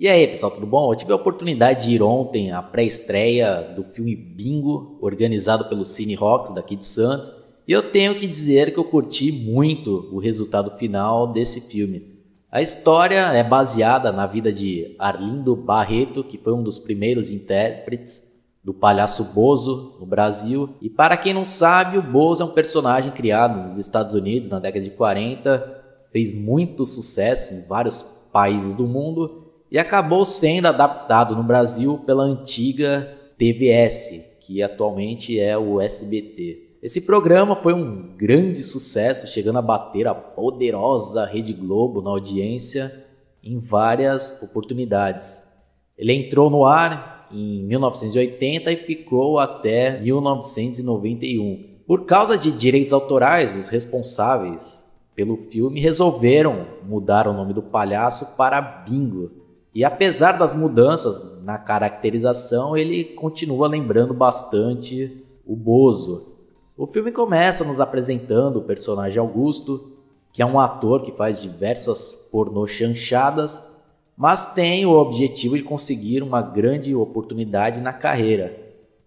E aí, pessoal, tudo bom? Eu tive a oportunidade de ir ontem à pré-estreia do filme Bingo, organizado pelo Cine Rocks daqui de Santos, e eu tenho que dizer que eu curti muito o resultado final desse filme. A história é baseada na vida de Arlindo Barreto, que foi um dos primeiros intérpretes do palhaço Bozo no Brasil. E para quem não sabe, o Bozo é um personagem criado nos Estados Unidos na década de 40, fez muito sucesso em vários países do mundo e acabou sendo adaptado no Brasil pela antiga TVS, que atualmente é o SBT. Esse programa foi um grande sucesso, chegando a bater a poderosa Rede Globo na audiência em várias oportunidades. Ele entrou no ar em 1980 e ficou até 1991. Por causa de direitos autorais, os responsáveis pelo filme resolveram mudar o nome do palhaço para Bingo, e apesar das mudanças na caracterização, ele continua lembrando bastante o Bozo. O filme começa nos apresentando o personagem Augusto, que é um ator que faz diversas pornô chanchadas, mas tem o objetivo de conseguir uma grande oportunidade na carreira.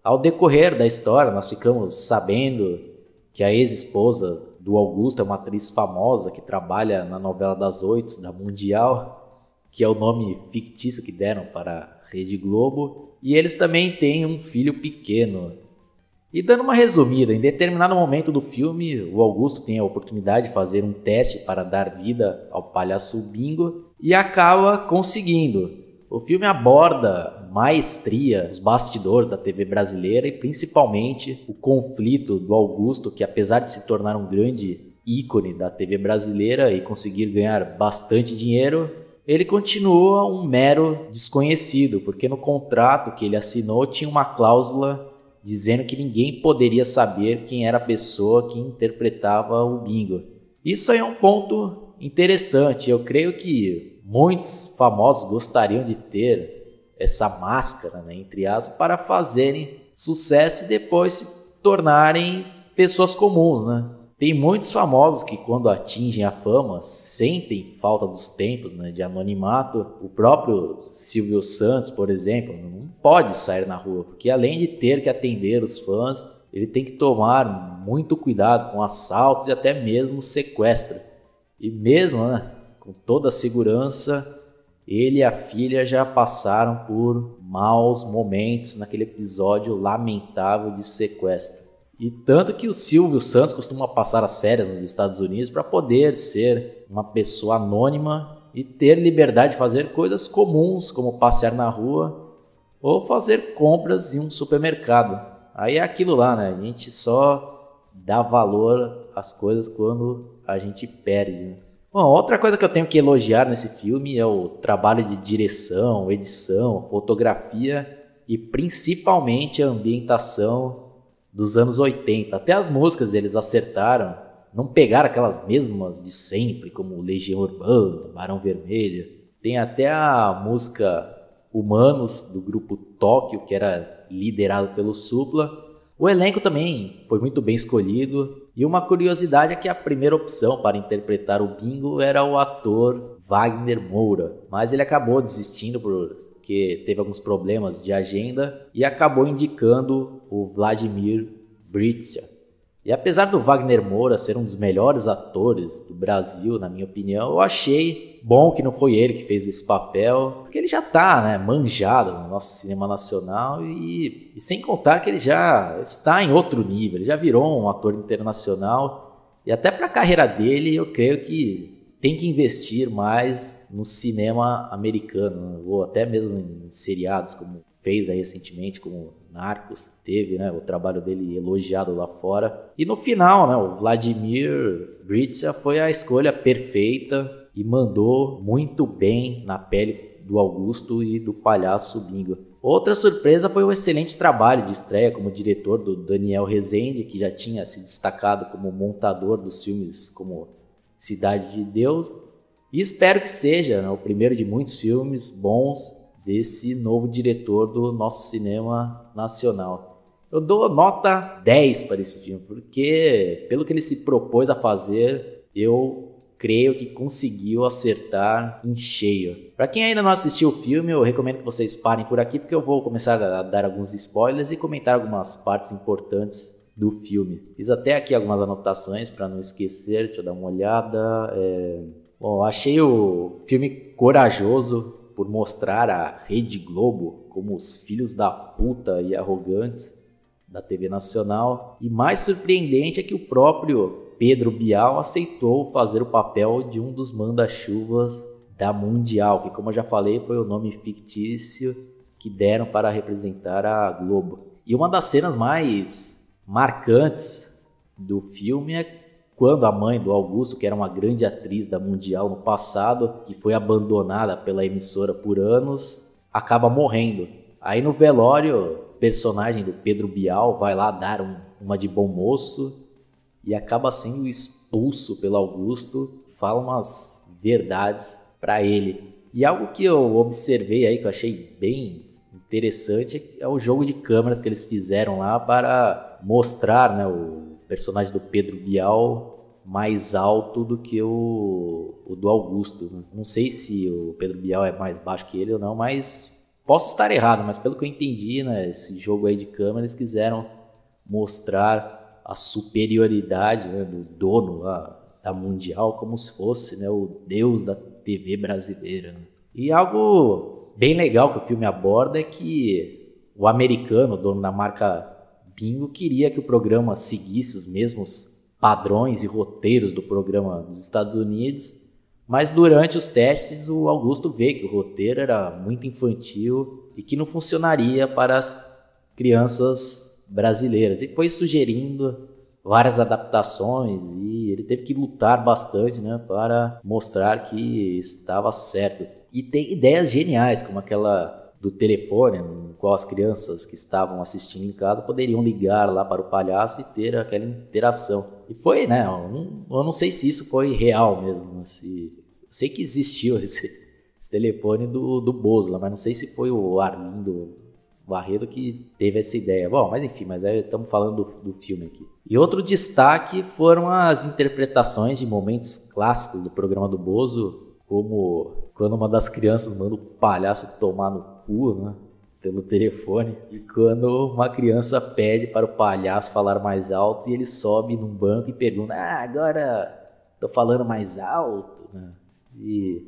Ao decorrer da história, nós ficamos sabendo que a ex-esposa do Augusto é uma atriz famosa que trabalha na novela das oito da Mundial que é o nome fictício que deram para a Rede Globo, e eles também têm um filho pequeno. E dando uma resumida, em determinado momento do filme, o Augusto tem a oportunidade de fazer um teste para dar vida ao palhaço Bingo e acaba conseguindo. O filme aborda maestria os bastidores da TV brasileira e principalmente o conflito do Augusto, que apesar de se tornar um grande ícone da TV brasileira e conseguir ganhar bastante dinheiro, ele continua um mero desconhecido, porque no contrato que ele assinou tinha uma cláusula dizendo que ninguém poderia saber quem era a pessoa que interpretava o bingo. Isso aí é um ponto interessante. Eu creio que muitos famosos gostariam de ter essa máscara, né, entre aspas, para fazerem sucesso e depois se tornarem pessoas comuns, né? Tem muitos famosos que, quando atingem a fama, sentem falta dos tempos né, de anonimato. O próprio Silvio Santos, por exemplo, não pode sair na rua, porque além de ter que atender os fãs, ele tem que tomar muito cuidado com assaltos e até mesmo sequestro. E mesmo né, com toda a segurança, ele e a filha já passaram por maus momentos naquele episódio lamentável de sequestro. E tanto que o Silvio Santos costuma passar as férias nos Estados Unidos para poder ser uma pessoa anônima e ter liberdade de fazer coisas comuns, como passear na rua ou fazer compras em um supermercado. Aí é aquilo lá, né? A gente só dá valor às coisas quando a gente perde. Né? Bom, outra coisa que eu tenho que elogiar nesse filme é o trabalho de direção, edição, fotografia e principalmente a ambientação dos anos 80. Até as músicas eles acertaram, não pegaram aquelas mesmas de sempre, como Legião Urbana, Barão Vermelho. Tem até a música Humanos, do grupo Tóquio, que era liderado pelo Supla. O elenco também foi muito bem escolhido. E uma curiosidade é que a primeira opção para interpretar o Bingo era o ator Wagner Moura, mas ele acabou desistindo por porque teve alguns problemas de agenda e acabou indicando o Vladimir Britsia. E apesar do Wagner Moura ser um dos melhores atores do Brasil, na minha opinião, eu achei bom que não foi ele que fez esse papel, porque ele já está né, manjado no nosso cinema nacional e, e sem contar que ele já está em outro nível, ele já virou um ator internacional e até para a carreira dele eu creio que tem que investir mais no cinema americano, ou até mesmo em seriados, como fez aí recentemente, como Narcos, teve né, o trabalho dele elogiado lá fora. E no final, né, o Vladimir Britsa foi a escolha perfeita e mandou muito bem na pele do Augusto e do palhaço Bingo. Outra surpresa foi o excelente trabalho de estreia como diretor do Daniel Rezende, que já tinha se destacado como montador dos filmes como Cidade de Deus. E espero que seja né, o primeiro de muitos filmes bons desse novo diretor do nosso cinema nacional. Eu dou nota 10 para esse filme, porque pelo que ele se propôs a fazer, eu creio que conseguiu acertar em cheio. Para quem ainda não assistiu o filme, eu recomendo que vocês parem por aqui porque eu vou começar a dar alguns spoilers e comentar algumas partes importantes do filme. Fiz até aqui algumas anotações para não esquecer, deixa eu dar uma olhada. É... Bom, achei o filme corajoso por mostrar a Rede Globo como os filhos da puta e arrogantes da TV Nacional. E mais surpreendente é que o próprio Pedro Bial aceitou fazer o papel de um dos manda-chuvas da Mundial, que como eu já falei foi o nome fictício que deram para representar a Globo. E uma das cenas mais marcantes do filme é quando a mãe do Augusto, que era uma grande atriz da Mundial no passado, que foi abandonada pela emissora por anos, acaba morrendo. Aí no velório, personagem do Pedro Bial vai lá dar um, uma de bom moço e acaba sendo expulso pelo Augusto, fala umas verdades para ele. E algo que eu observei aí que eu achei bem interessante é o jogo de câmeras que eles fizeram lá para mostrar né, o personagem do Pedro Bial mais alto do que o, o do Augusto. Não sei se o Pedro Bial é mais baixo que ele ou não, mas posso estar errado, mas pelo que eu entendi, né, esse jogo aí de câmeras eles quiseram mostrar a superioridade né, do dono a, da Mundial como se fosse né, o deus da TV brasileira. Né? E algo bem legal que o filme aborda é que o americano, dono da marca Bingo, queria que o programa seguisse os mesmos padrões e roteiros do programa dos Estados Unidos, mas durante os testes o Augusto vê que o roteiro era muito infantil e que não funcionaria para as crianças brasileiras. E foi sugerindo várias adaptações e ele teve que lutar bastante né, para mostrar que estava certo. E tem ideias geniais, como aquela do telefone, no qual as crianças que estavam assistindo em casa poderiam ligar lá para o palhaço e ter aquela interação. E foi, né? Eu não, sei se isso foi real mesmo. Se, eu sei que existiu esse, esse telefone do, do Bozo, mas não sei se foi o Arlindo Barreto que teve essa ideia. Bom, mas enfim, mas aí estamos falando do, do filme aqui. E outro destaque foram as interpretações de momentos clássicos do programa do Bozo, como quando uma das crianças manda o palhaço tomar no cu, né? Pelo telefone, e quando uma criança pede para o palhaço falar mais alto e ele sobe num banco e pergunta: Ah, agora tô falando mais alto, né? E,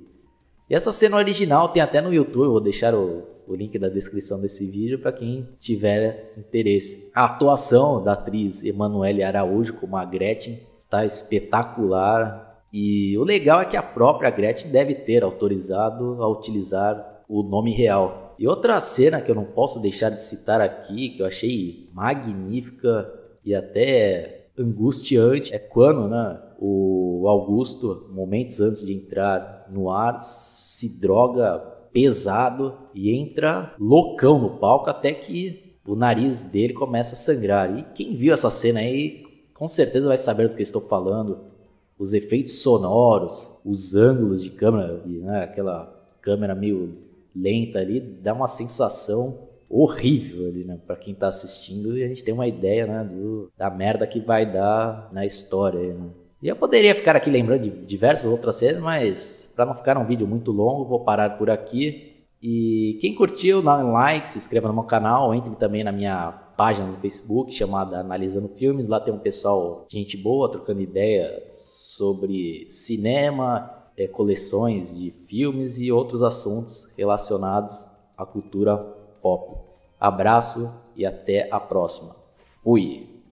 e essa cena original tem até no YouTube, vou deixar o, o link da descrição desse vídeo para quem tiver interesse. A atuação da atriz Emanuele Araújo como a Gretchen está espetacular e o legal é que a própria Gretchen deve ter autorizado a utilizar o nome real. E outra cena que eu não posso deixar de citar aqui, que eu achei magnífica e até angustiante, é quando né, o Augusto, momentos antes de entrar no ar, se droga pesado e entra loucão no palco até que o nariz dele começa a sangrar. E quem viu essa cena aí com certeza vai saber do que estou falando. Os efeitos sonoros, os ângulos de câmera, né, aquela câmera meio lenta ali, dá uma sensação horrível ali, né, para quem está assistindo e a gente tem uma ideia, né, do, da merda que vai dar na história, né. E eu poderia ficar aqui lembrando de diversas outras cenas, mas para não ficar um vídeo muito longo, vou parar por aqui. E quem curtiu, dá um like, se inscreva no meu canal, entre também na minha página no Facebook chamada Analisando Filmes. Lá tem um pessoal, gente boa, trocando ideia sobre cinema, é, coleções de filmes e outros assuntos relacionados à cultura pop. Abraço e até a próxima. Fui!